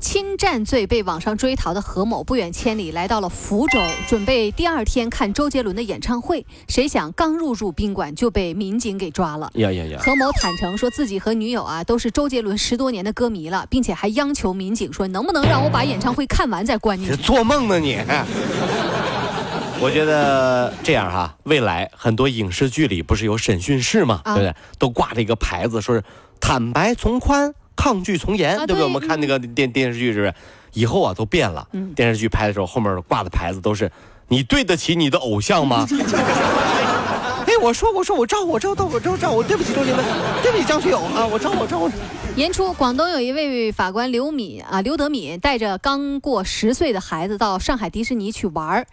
侵占罪被网上追逃的何某不远千里来到了福州，准备第二天看周杰伦的演唱会。谁想刚入住宾馆就被民警给抓了。呀呀呀！何某坦诚说自己和女友啊都是周杰伦十多年的歌迷了，并且还央求民警说能不能让我把演唱会看完再关进去。做梦呢你！我觉得这样哈，未来很多影视剧里不是有审讯室吗？对不对？都挂着一个牌子，说是坦白从宽。抗拒从严，对不对？我们看那个电电视剧是不是？以后啊都变了。电视剧拍的时候，后面挂的牌子都是“你对得起你的偶像吗？” 哎，我说我说我照我照照我照照我对不起周杰伦，对不起张学友啊，我照我照我。年初，广东有一位法官刘敏啊，刘德敏带着刚过十岁的孩子到上海迪士尼去玩儿。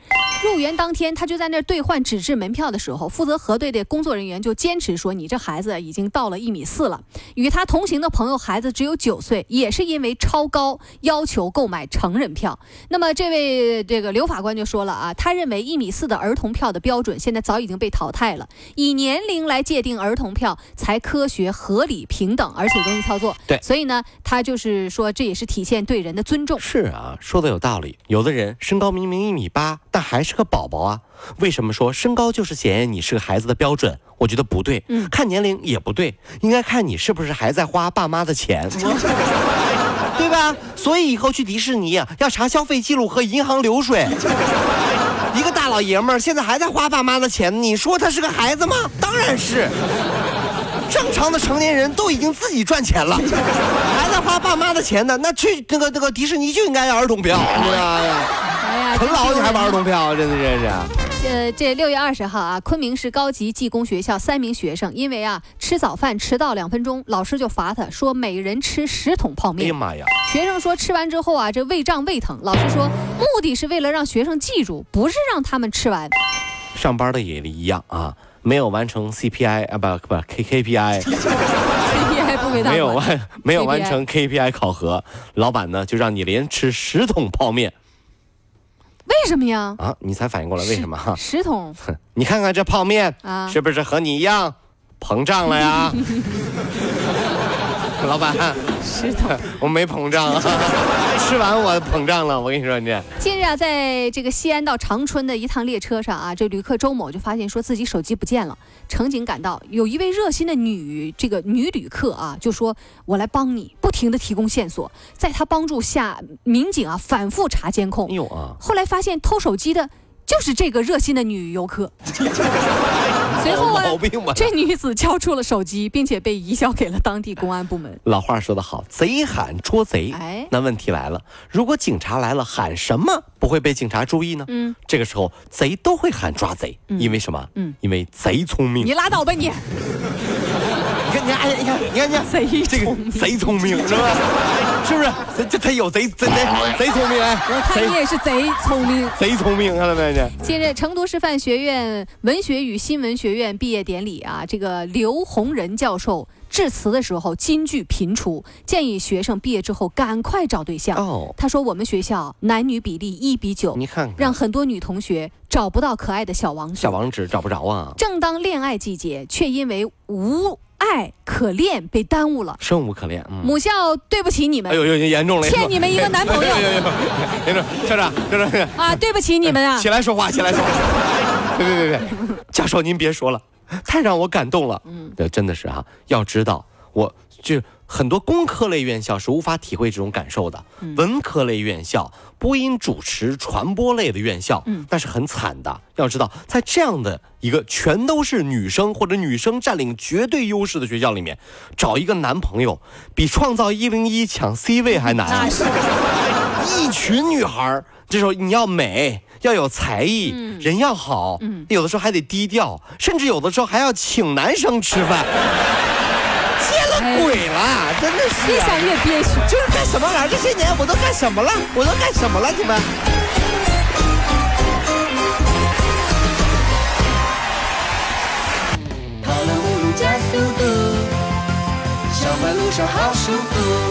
入园当天，他就在那儿兑换纸质门票的时候，负责核对的工作人员就坚持说：“你这孩子已经到了一米四了。”与他同行的朋友孩子只有九岁，也是因为超高要求购买成人票。那么这位这个刘法官就说了啊，他认为一米四的儿童票的标准现在早已经被淘汰了，以年龄来界定儿童票才科学、合理、平等，而且容易操作。对，所以呢，他就是说，这也是体现对人的尊重。是啊，说的有道理。有的人身高明明一米八，但还是个宝宝啊。为什么说身高就是检验你是个孩子的标准？我觉得不对。嗯，看年龄也不对，应该看你是不是还在花爸妈的钱，对吧？所以以后去迪士尼啊，要查消费记录和银行流水。一个大老爷们儿现在还在花爸妈的钱，你说他是个孩子吗？当然是。正常的成年人都已经自己赚钱了，还在花爸妈的钱呢。那去那个那个迪士尼就应该要儿童票。哎呀，哎呀，啃老你还玩儿童票，真的真是。呃，这六月二十号啊，昆明市高级技工学校三名学生因为啊吃早饭迟到两分钟，老师就罚他说每人吃十桶泡面。哎呀妈呀！学生说吃完之后啊，这胃胀胃疼。老师说目的是为了让学生记住，不是让他们吃完。上班的也一样啊。没有完成 CPI 啊不不 K KPI，CPI 不给他没有完没有完成 KPI 考核，老板呢就让你连吃十桶泡面。为什么呀？啊，你才反应过来为什么哈？十桶，你看看这泡面啊，是不是和你一样膨胀了呀？老板，是的，我没膨胀，吃完我膨胀了。我跟你说，你近日啊，在这个西安到长春的一趟列车上啊，这旅客周某就发现说自己手机不见了。乘警赶到，有一位热心的女这个女旅客啊，就说：“我来帮你，不停的提供线索。”在他帮助下，民警啊反复查监控，有啊，后来发现偷手机的。就是这个热心的女游客，随后啊，这女子交出了手机，并且被移交给了当地公安部门。老话说得好，贼喊捉贼。哎，那问题来了，如果警察来了，喊什么不会被警察注意呢？嗯，这个时候贼都会喊抓贼，因为什么？嗯，因为贼聪明。你拉倒吧你。你看，你看，你看，你看，贼这个贼聪明是吧？是不是？这这他有贼贼贼贼聪明哎！我看你也是贼聪明，贼聪明，看到没有？近日，成都师范学院文学与新闻学院毕业典礼啊，这个刘洪仁教授致辞的时候金句频出，建议学生毕业之后赶快找对象。哦，他说我们学校男女比例一比九，你看，让很多女同学找不到可爱的小王子，小王子找不着啊。正当恋爱季节，却因为无。爱可恋被耽误了，生无可恋。母校对不起你们，哎呦，呦严重了，欠你们一个男朋友。严重，校长，校长啊，对不起你们啊！起来说话，起来说话。别别别别，教授您别说了，太让我感动了。嗯，对，真的是哈，要知道，我就。很多工科类院校是无法体会这种感受的，文科类院校、播音主持、传播类的院校，那是很惨的。要知道，在这样的一个全都是女生或者女生占领绝对优势的学校里面，找一个男朋友比创造一零一抢 C 位还难。一群女孩，这时候你要美，要有才艺，人要好，有的时候还得低调，甚至有的时候还要请男生吃饭。鬼了，真的是、越想越憋屈。就是干什么玩意儿？这些年我都干什么了？我都干什么了？你们？加速度，好舒服。